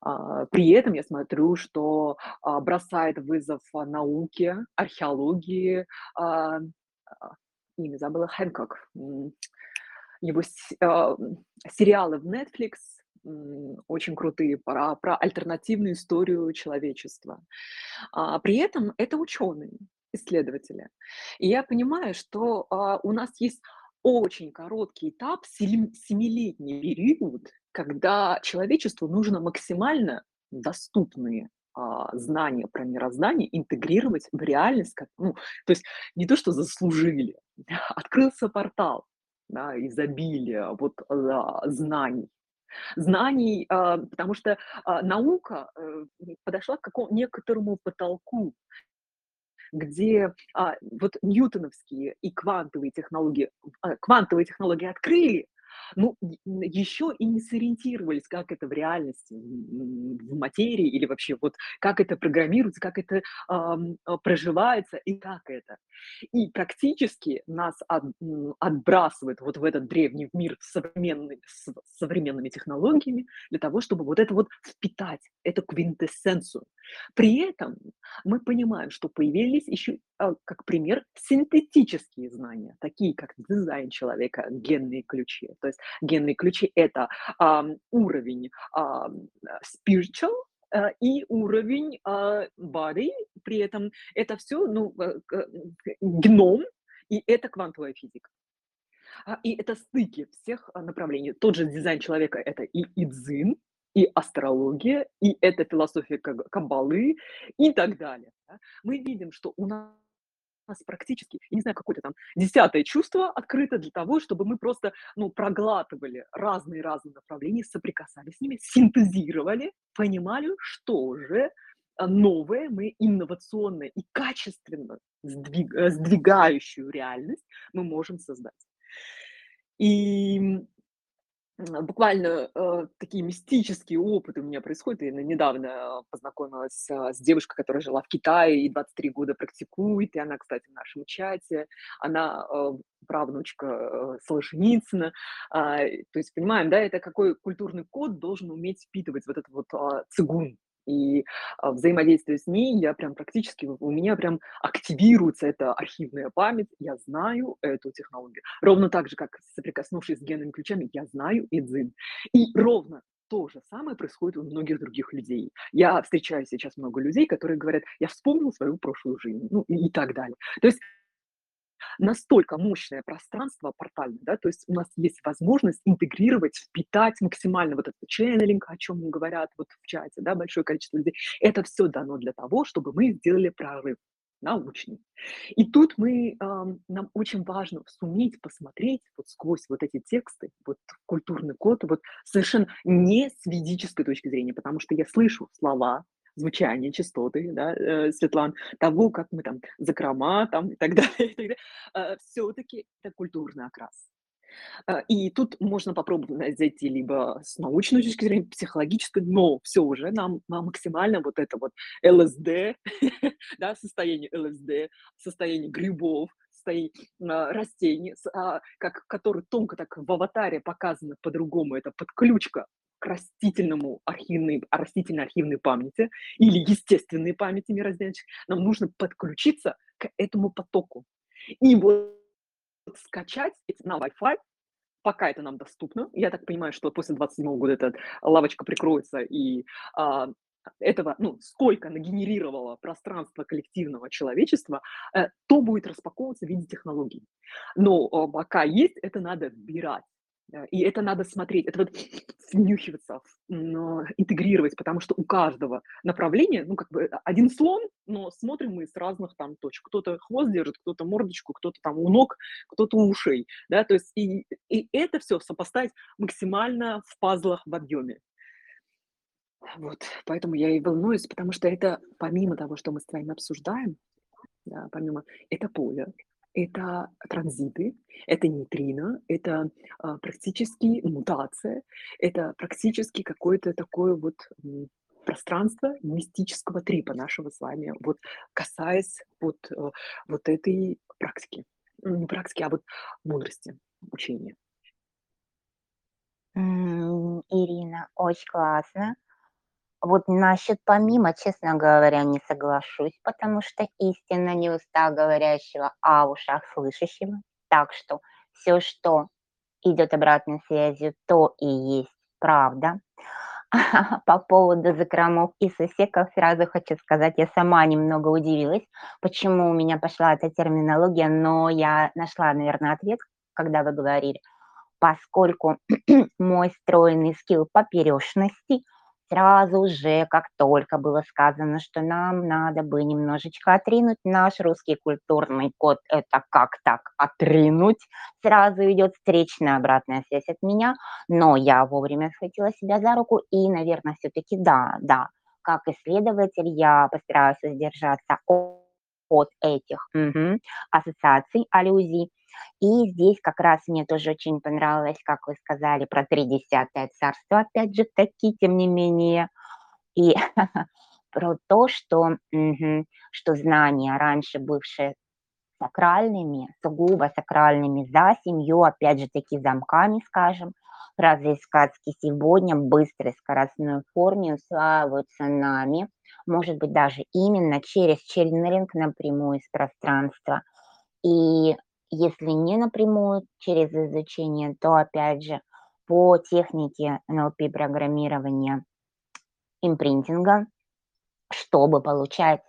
А, При этом я смотрю, что а, бросает вызов а, науке, археологии, а, а, имя забыла, Хэнкок. Его а, сериалы в Netflix очень крутые про, про альтернативную историю человечества. А, При этом это ученые, исследователи. И я понимаю, что а, у нас есть очень короткий этап, семилетний период, когда человечеству нужно максимально доступные а, знания про мироздание интегрировать в реальность, как, ну, то есть не то, что заслужили, *laughs* открылся портал да, изобилия вот, а, знаний, знаний, а, потому что а, наука э, подошла к какому некоторому потолку, где а, вот ньютоновские и квантовые технологии, квантовые технологии открыли, ну, еще и не сориентировались, как это в реальности, в материи или вообще вот как это программируется, как это а, проживается и как это. И практически нас от- отбрасывает вот в этот древний мир современный, с современными технологиями для того, чтобы вот это вот впитать, эту квинтэссенцию. При этом мы понимаем, что появились еще, а, как пример, синтетические знания, такие как дизайн человека, генные ключи. То есть генные ключи – это а, уровень а, spiritual, и уровень body, при этом это все ну, геном, и это квантовая физика. И это стыки всех направлений. Тот же дизайн человека – это и идзин, и астрология, и это философия каббалы и так далее. Мы видим, что у нас практически, я не знаю, какое-то там десятое чувство открыто для того, чтобы мы просто, ну, проглатывали разные-разные направления, соприкасались с ними, синтезировали, понимали, что же новое мы инновационное и качественно сдвиг, э, сдвигающую реальность мы можем создать. И буквально э, такие мистические опыты у меня происходят. Я недавно познакомилась э, с девушкой, которая жила в Китае и 23 года практикует, и она, кстати, в нашем чате. Она э, правнучка э, Солошеницына. Э, то есть, понимаем, да, это какой культурный код должен уметь впитывать вот этот вот э, цигун, и а, взаимодействие с ней, я прям практически, у меня прям активируется эта архивная память, я знаю эту технологию. Ровно так же, как соприкоснувшись с генными ключами, я знаю идзин. И ровно то же самое происходит у многих других людей. Я встречаю сейчас много людей, которые говорят, я вспомнил свою прошлую жизнь, ну и, и так далее. То есть настолько мощное пространство портальное, да, то есть у нас есть возможность интегрировать, впитать максимально вот этот ченнелинг, о чем говорят вот в чате, да, большое количество людей. Это все дано для того, чтобы мы сделали прорыв научный. И тут мы, э, нам очень важно суметь посмотреть вот сквозь вот эти тексты, вот культурный код, вот совершенно не с ведической точки зрения, потому что я слышу слова, звучание, частоты, да, э, Светлан, того, как мы там закрома там и так *laughs* далее, и так далее. Э, все-таки это культурный окрас. Э, и тут можно попробовать зайти либо с научной точки зрения, психологической, но все уже нам, максимально вот это вот ЛСД, *laughs* да, состояние ЛСД, состояние грибов, состояние а, растений, а, как, который тонко так в аватаре показано по-другому, это подключка к растительному архивной, растительной архивной памяти или естественной памяти мироздания, нам нужно подключиться к этому потоку. И вот скачать на Wi-Fi, пока это нам доступно. Я так понимаю, что после 27 года эта лавочка прикроется, и а, этого, ну, сколько нагенерировало пространство коллективного человечества, э, то будет распаковываться в виде технологий. Но а, пока есть, это надо вбирать. И это надо смотреть, это вот внюхиваться, интегрировать, потому что у каждого направления, ну, как бы а, один слон, но смотрим мы с разных там точек. Кто-то хвост держит, кто-то мордочку, кто-то там у ног, кто-то у ушей, да, то есть и, и это все сопоставить максимально в пазлах в объеме. Вот, поэтому я и волнуюсь, потому что это помимо того, что мы с вами обсуждаем, да, помимо, это поле, это транзиты, это нейтрино, это а, практически мутация, это практически какое-то такое вот пространство мистического трипа нашего с вами, вот касаясь вот, э, вот этой практики. Ну, не практики, а вот мудрости, учения. Ирина, очень классно. Вот насчет помимо, честно говоря, не соглашусь, потому что истина не уста говорящего, а в ушах слышащего. Так что все, что идет обратной связью, то и есть правда. *laughs* По поводу закромов и сусеков сразу хочу сказать, я сама немного удивилась, почему у меня пошла эта терминология, но я нашла, наверное, ответ, когда вы говорили, поскольку *clears throat* мой стройный скилл поперечности – сразу же, как только было сказано, что нам надо бы немножечко отринуть наш русский культурный код, это как так отринуть, сразу идет встречная обратная связь от меня, но я вовремя схватила себя за руку и, наверное, все-таки да, да, как исследователь я постараюсь сдержаться от, от этих угу, ассоциаций, аллюзий, и здесь как раз мне тоже очень понравилось, как вы сказали, про тридесятое царство, опять же таки, тем не менее, и *laughs* про то, что, угу, что знания, раньше бывшие сакральными, сугубо сакральными за семью, опять же таки замками, скажем, Сказки сегодня в быстрой скоростной форме усваиваются нами, может быть, даже именно через ченнелинг напрямую из пространства. И если не напрямую через изучение, то опять же по технике NLP-программирования импринтинга, чтобы получать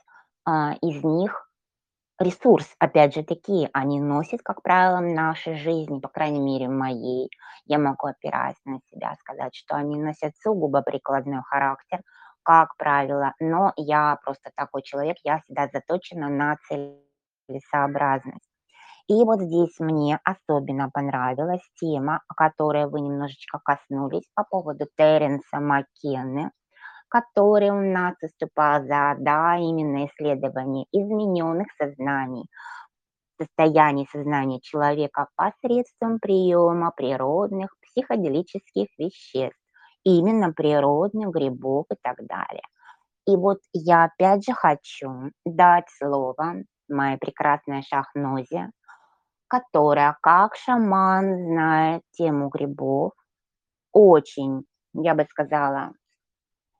а, из них ресурс, опять же таки, они носят, как правило, в нашей жизни, по крайней мере, моей. Я могу, опираясь на себя, сказать, что они носят сугубо прикладной характер, как правило, но я просто такой человек, я всегда заточена на целесообразность. И вот здесь мне особенно понравилась тема, о которой вы немножечко коснулись по поводу Теренса Маккенны, который у нас выступал за, да, именно исследование измененных сознаний, состояний сознания человека посредством приема природных психоделических веществ, именно природных грибов и так далее. И вот я опять же хочу дать слово моей прекрасной Шахнозе, которая, как шаман, знает тему грибов, очень, я бы сказала,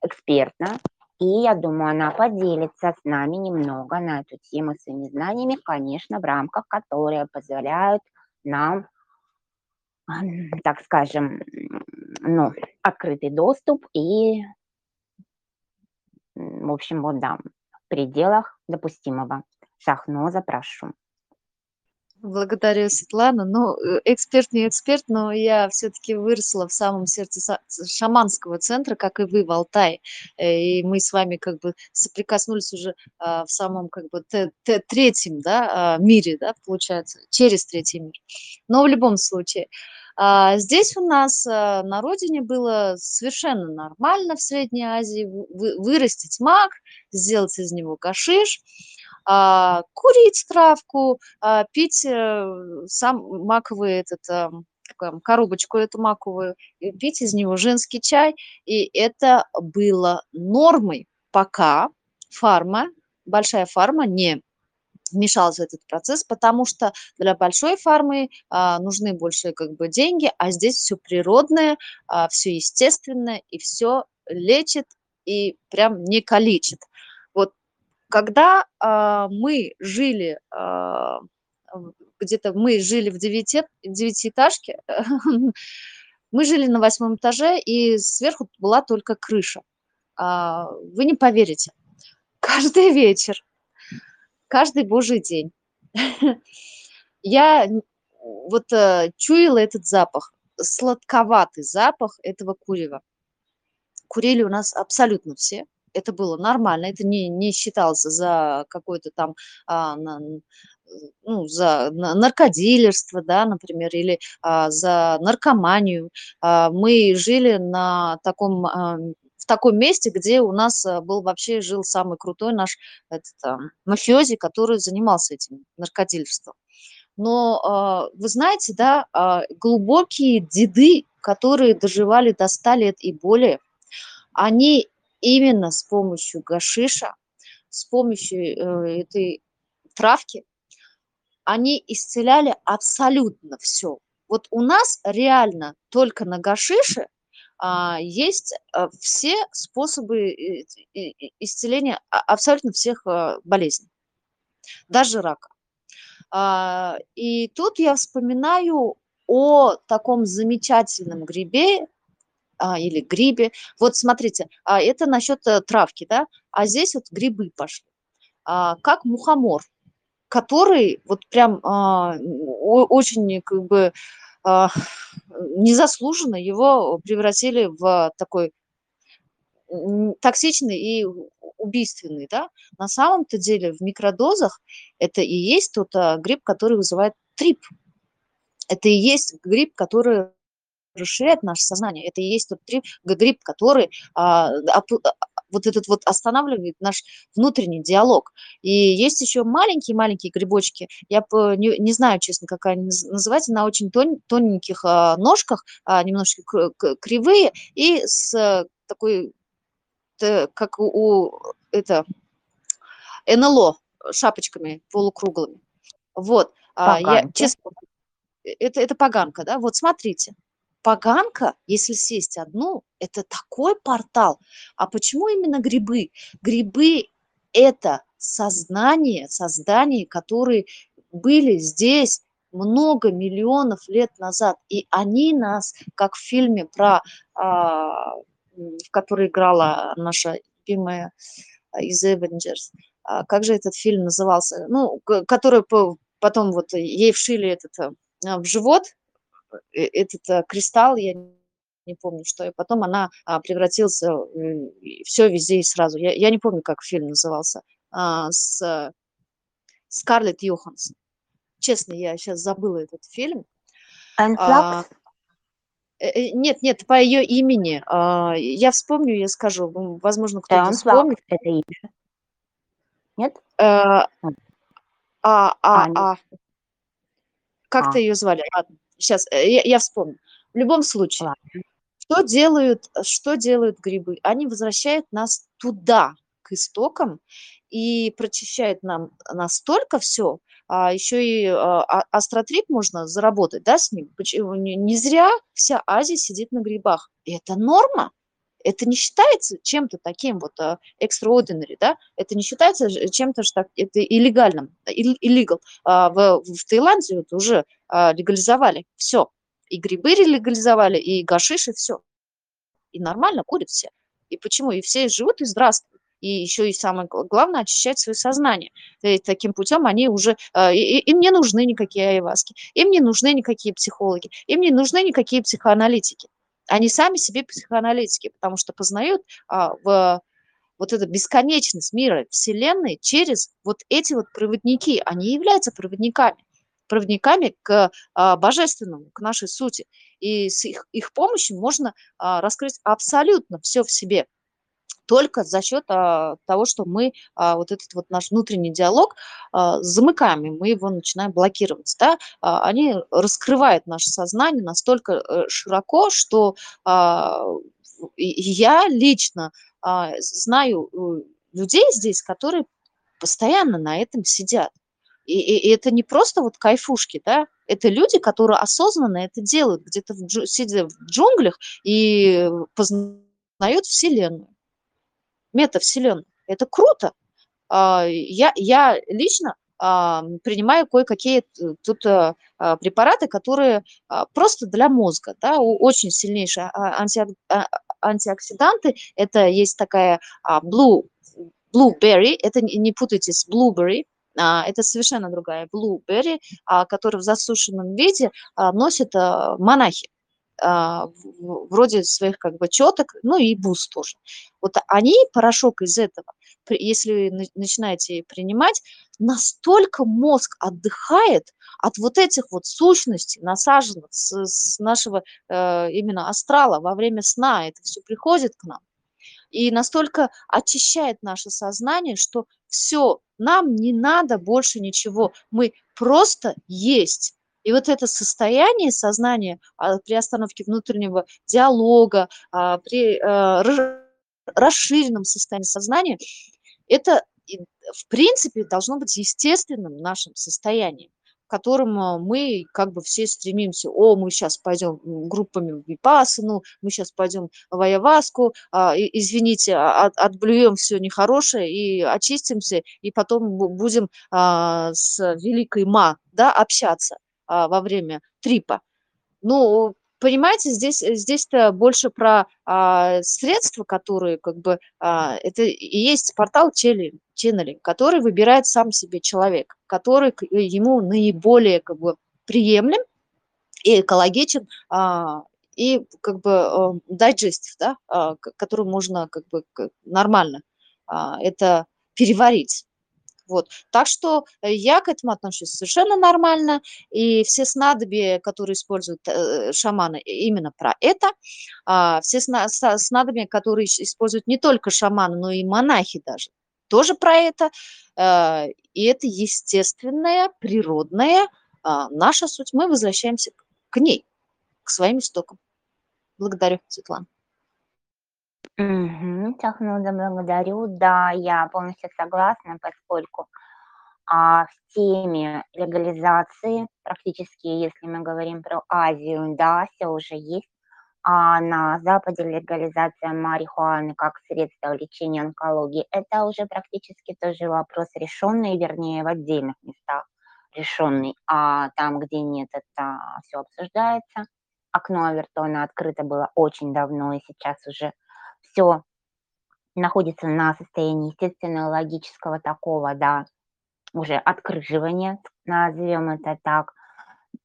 экспертно, и я думаю, она поделится с нами немного на эту тему своими знаниями, конечно, в рамках, которые позволяют нам, так скажем, ну, открытый доступ и, в общем, вот да, в пределах допустимого. Шахноза, прошу. Благодарю, Светлана. Ну, э, эксперт не эксперт, но я все-таки выросла в самом сердце шаманского центра, как и вы в Алтае. Э, и мы с вами как бы соприкоснулись уже а, в самом как бы третьем да, а, мире, да, получается, через третий мир. Но в любом случае, а, здесь у нас на родине было совершенно нормально в Средней Азии вырастить мак, сделать из него кашиш – а, курить травку, а, пить э, сам маковый этот коробочку эту маковую, пить из него женский чай. И это было нормой, пока фарма, большая фарма не вмешалась в этот процесс, потому что для большой фармы а, нужны больше как бы деньги, а здесь все природное, а, все естественное и все лечит и прям не калечит. Когда а, мы жили а, где-то, мы жили в девяти, девятиэтажке, *laughs* мы жили на восьмом этаже, и сверху была только крыша. А, вы не поверите, *laughs* каждый вечер, каждый божий день *laughs* я вот э, чуяла этот запах, сладковатый запах этого курева. Курили у нас абсолютно все это было нормально, это не, не считалось за какой-то там, а, на, ну, за наркодилерство, да, например, или а, за наркоманию. А, мы жили на таком а, в таком месте, где у нас а, был вообще жил самый крутой наш этот, а, мафиози, который занимался этим наркодилерством. Но а, вы знаете, да, глубокие деды, которые доживали до 100 лет и более, они именно с помощью гашиша, с помощью э, этой травки, они исцеляли абсолютно все. Вот у нас реально только на гашише а, есть а, все способы э, исцеления а, абсолютно всех болезней, даже рака. А, и тут я вспоминаю о таком замечательном грибе, а, или грибе. Вот смотрите, а, это насчет э, травки, да, а здесь вот грибы пошли. А, как мухомор, который вот прям а, очень как бы а, незаслуженно его превратили в такой токсичный и убийственный, да, на самом-то деле в микродозах это и есть тот а, гриб, который вызывает трип. Это и есть гриб, который расширяет наше сознание. Это и есть тот гриб, который а, а, вот этот вот останавливает наш внутренний диалог. И есть еще маленькие-маленькие грибочки. Я не, не знаю, честно, как они называются, на очень тон, тоненьких а, ножках, а, немножечко кривые и с такой, как у, у это НЛО шапочками полукруглыми. Вот. А, я, честно, это, это поганка, да? Вот смотрите. Поганка, если съесть одну, это такой портал. А почему именно грибы? Грибы – это сознание, создания, которые были здесь много миллионов лет назад, и они нас, как в фильме про, а, в который играла наша любимая из Avengers, а, как же этот фильм назывался, ну, который потом вот ей вшили этот а, в живот, э, этот а, кристалл, я не помню, что, и потом она а, превратился, все везде и сразу. Я, я не помню, как фильм назывался, а, с Скарлетт Йоханссон. Честно, я сейчас забыла этот фильм. Э, э, нет, нет, по ее имени. А, я вспомню, я скажу. Возможно, кто-то вспомнит. это имя. Нет? А, а, а, а. Как-то А. ее звали? Ладно, сейчас, я, я вспомню. В любом случае, Ладно. что делают, что делают грибы? Они возвращают нас туда, к истокам, и прочищают нам настолько все, а еще и а, а- астротрип можно заработать, да, с ним. Почему? Не, не зря вся Азия сидит на грибах. И это норма. Это не считается чем-то таким вот а, extraordinary, да? Это не считается чем-то, что это иллегальным, ил- illegal. А, в, в Таиланде вот уже а, легализовали все. И грибы легализовали, и гашиш, и все. И нормально курят все. И почему? И все живут и здравствуют. И еще и самое гла- главное, очищать свое сознание. И таким путем они уже... и- Им не нужны никакие айваски, им не нужны никакие психологи, им не нужны никакие психоаналитики. Они сами себе психоаналитики, потому что познают а, в вот эту бесконечность мира, Вселенной через вот эти вот проводники. Они являются проводниками, проводниками к а, божественному, к нашей сути. И с их, их помощью можно а, раскрыть абсолютно все в себе только за счет а, того, что мы а, вот этот вот наш внутренний диалог а, замыкаем, и мы его начинаем блокировать. Да? А, они раскрывают наше сознание настолько э, широко, что а, я лично а, знаю э, людей здесь, которые постоянно на этом сидят. И, и- и это не просто вот кайфушки, да, это люди, которые осознанно это делают, где-то в сидя в джунглях и познают Вселенную метавселенной. Это круто. А, Я, я лично а, принимаю кое-какие тут а, а, препараты, которые просто для мозга, да, очень сильнейшие а, антиок- а, антиоксиданты. Это есть такая blue, blueberry, это не путайте с blueberry, это совершенно другая blueberry, которую в засушенном виде носят монахи вроде своих как бы четок, ну и бус тоже. Вот они, порошок из этого, если на- начинаете принимать, настолько мозг отдыхает от вот этих вот сущностей, насаженных с, с нашего э, именно астрала во время сна, это все приходит к нам, и настолько очищает наше сознание, что все, нам не надо больше ничего, мы просто есть. И вот это состояние сознания а, при остановке внутреннего диалога, а, при ра- расширенном состоянии сознания, это в принципе должно быть естественным нашим состоянием, к которому мы как бы все стремимся. О, мы сейчас пойдем группами в Випассану, мы сейчас пойдем в Аяваску, а, извините, а- от- отблюем все нехорошее и очистимся, и потом бу- будем а, с великой Ма да, общаться а, во время трипа. Ну, понимаете, здесь, здесь-то больше про а, средства, которые как бы, а, это и есть портал Ченнелинг, который выбирает сам себе человек, который ему наиболее как бы приемлем и экологичен, а, и как бы э, дайджестив, да, а, который можно как бы нормально а, это переварить. Вот. Так что э, я к этому отношусь совершенно нормально. И все снадобья, которые используют э, шаманы, именно про это. А, все снадобья, которые используют не только шаманы, но и монахи даже, тоже про это. Э, И это естественная, природная а, наша суть. Мы возвращаемся к ней, к своим истокам. Благодарю, Светлана. Мгм. Шахнуза, благодарю. Да, я полностью согласна, поскольку а, в теме легализации, практически, если мы говорим про Азию, да, все уже есть. а на Западе легализация марихуаны как средство лечения онкологии– это уже практически тоже вопрос решенный, вернее, в отдельных местах решенный, а там, где нет, это все обсуждается. Окно Авертона открыто было очень давно, и сейчас уже все находится на состоянии естественного, логического такого, да, уже открыживания, назовем это так.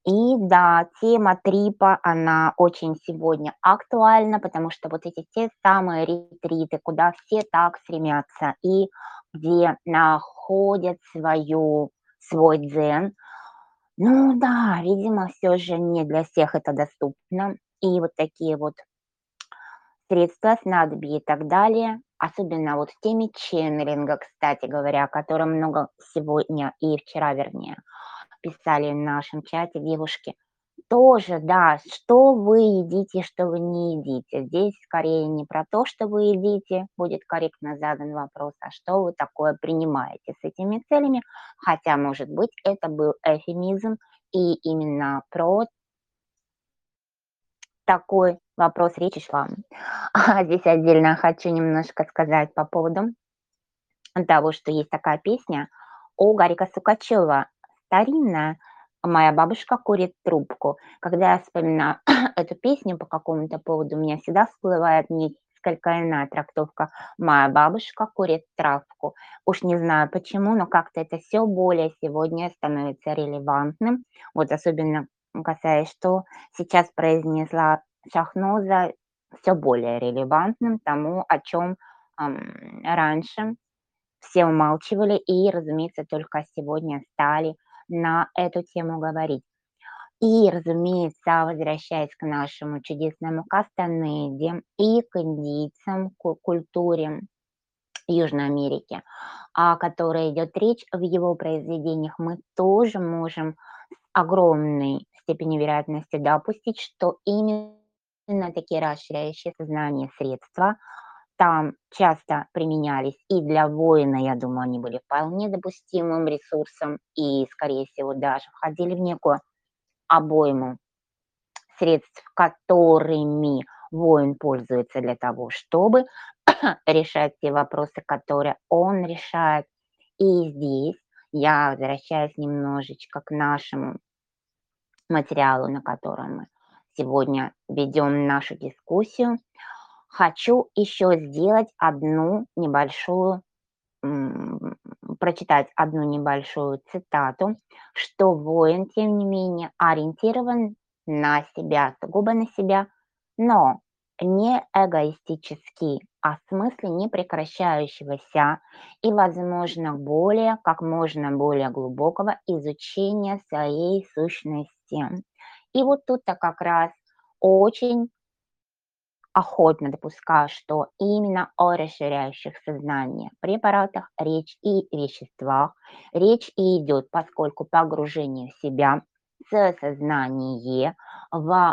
И да, тема трипа, она очень сегодня актуальна, потому что вот эти те самые ретриты, куда все так стремятся, и где находят свою, свой дзен, ну да, видимо, все же не для всех это доступно. И вот такие вот средства, снадобья и так далее, особенно вот в теме ченнелинга, кстати говоря, о котором много сегодня и вчера, вернее, писали в нашем чате девушки. Тоже, да, что вы едите, что вы не едите. Здесь скорее не про то, что вы едите, будет корректно задан вопрос, а что вы такое принимаете с этими целями. Хотя, может быть, это был эфемизм, и именно про такой вопрос речи шла. А здесь отдельно хочу немножко сказать по поводу того, что есть такая песня у Гарика Сукачева, старинная, моя бабушка курит трубку. Когда я вспоминаю *coughs* эту песню по какому-то поводу, у меня всегда всплывает несколько иная трактовка. Моя бабушка курит травку. Уж не знаю почему, но как-то это все более сегодня становится релевантным. Вот особенно касаясь, что сейчас произнесла Шахноза, все более релевантным тому, о чем эм, раньше все умалчивали и, разумеется, только сегодня стали на эту тему говорить. И, разумеется, возвращаясь к нашему чудесному Кастанеде и к индийцам, к культуре Южной Америки, о которой идет речь в его произведениях, мы тоже можем с огромной степенью вероятности допустить, что именно такие расширяющие сознание средства там часто применялись и для воина, я думаю, они были вполне допустимым ресурсом и, скорее всего, даже входили в некую обойму средств, которыми воин пользуется для того, чтобы *coughs* решать те вопросы, которые он решает. И здесь я возвращаюсь немножечко к нашему материалу, на котором мы сегодня ведем нашу дискуссию хочу еще сделать одну небольшую, прочитать одну небольшую цитату, что воин, тем не менее, ориентирован на себя, сугубо на себя, но не эгоистически, а в смысле непрекращающегося и, возможно, более, как можно более глубокого изучения своей сущности. И вот тут-то как раз очень охотно допускаю, что именно о расширяющих сознание препаратах речь и веществах. Речь и идет, поскольку погружение в себя в сознание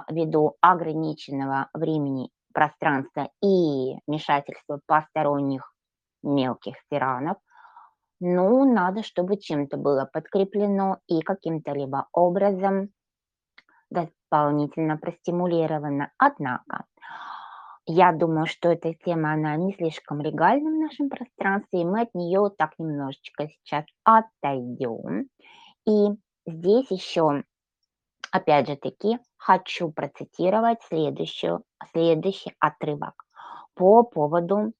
ввиду ограниченного времени, пространства и вмешательства посторонних мелких тиранов, ну, надо, чтобы чем-то было подкреплено и каким-то либо образом дополнительно простимулировано. Однако, я думаю, что эта тема, она не слишком легальна в нашем пространстве, и мы от нее так немножечко сейчас отойдем. И здесь еще, опять же таки, хочу процитировать следующую, следующий отрывок по поводу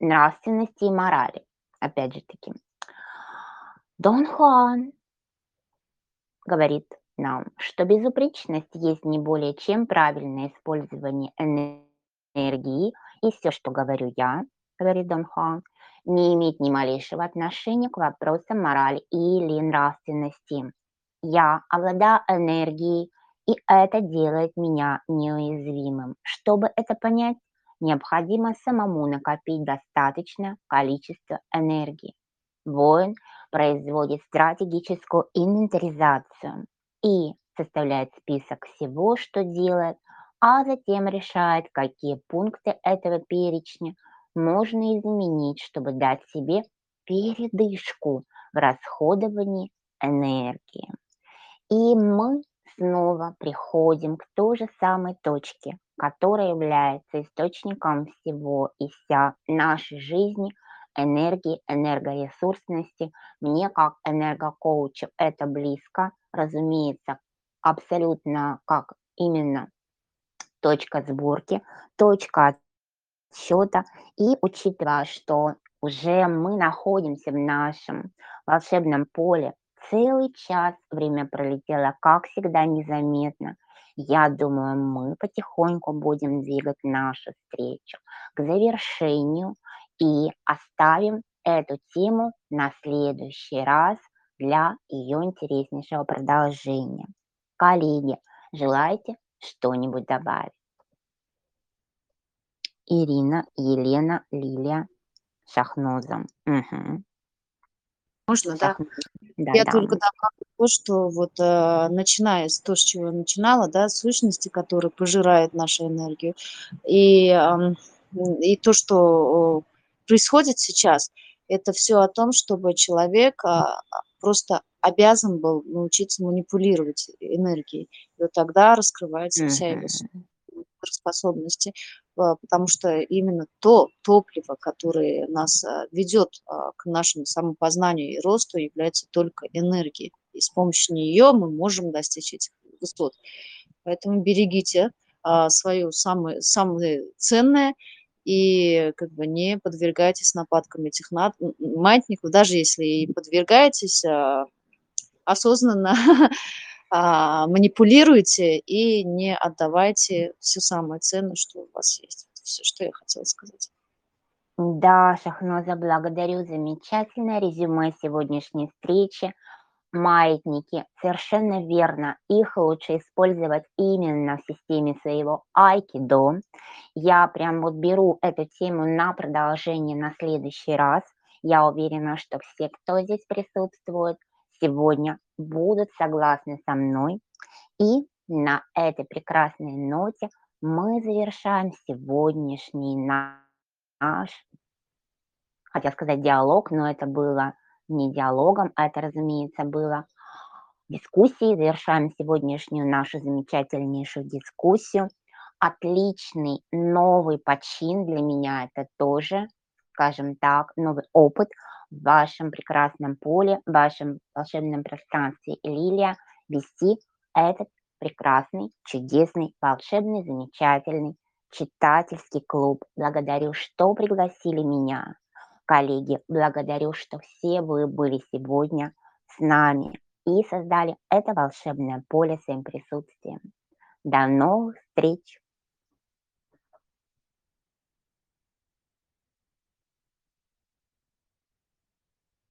нравственности и морали. Опять же таки, Дон Хуан говорит, нам, что безупречность есть не более чем правильное использование энергии, и все, что говорю я, говорит Дон Хуан, не имеет ни малейшего отношения к вопросам морали или нравственности. Я обладаю энергией, и это делает меня неуязвимым. Чтобы это понять, необходимо самому накопить достаточное количество энергии. Воин производит стратегическую инвентаризацию и составляет список всего, что делает, а затем решает, какие пункты этого перечня можно изменить, чтобы дать себе передышку в расходовании энергии. И мы снова приходим к той же самой точке, которая является источником всего и вся нашей жизни, энергии, энергоресурсности. Мне как энергокоучу это близко, разумеется, абсолютно как именно точка сборки, точка отсчета. И учитывая, что уже мы находимся в нашем волшебном поле целый час, время пролетело, как всегда, незаметно. Я думаю, мы потихоньку будем двигать нашу встречу к завершению и оставим эту тему на следующий раз для ее интереснейшего продолжения. Коллеги, желаете что-нибудь добавить? Ирина, Елена, Лилия, Шахноза. Угу. Можно, да? Да, Я да. только добавлю то, что вот э, начиная с того, с чего я начинала, да, сущности, которые пожирают нашу энергию, и, э, и то, что происходит сейчас, это все о том, чтобы человек э, просто обязан был научиться манипулировать энергией. И вот тогда раскрывается вся его способности, а, потому что именно то топливо, которое нас а, ведет а, к нашему самопознанию и росту, является только энергией. И с помощью нее мы можем достичь этих высот. Поэтому берегите свое самое, самое ценное и как бы не подвергайтесь нападкам этих маятников, даже если и подвергаетесь, осознанно *laughs* а, манипулируйте и не отдавайте все самое ценное, что у вас есть. Это все, что я хотела сказать. Да, Шахноза, благодарю. Замечательное резюме сегодняшней встречи. Маятники, совершенно верно, их лучше использовать именно в системе своего айкидо. Я прям вот беру эту тему на продолжение на следующий раз. Я уверена, что все, кто здесь присутствует, сегодня будут согласны со мной. И на этой прекрасной ноте мы завершаем сегодняшний наш, хотел сказать диалог, но это было не диалогом, а это, разумеется, было дискуссией. Завершаем сегодняшнюю нашу замечательнейшую дискуссию. Отличный новый почин для меня это тоже, скажем так, новый опыт – в вашем прекрасном поле, в вашем волшебном пространстве Лилия вести этот прекрасный, чудесный, волшебный, замечательный читательский клуб. Благодарю, что пригласили меня. Коллеги, благодарю, что все вы были сегодня с нами и создали это волшебное поле своим присутствием. До новых встреч!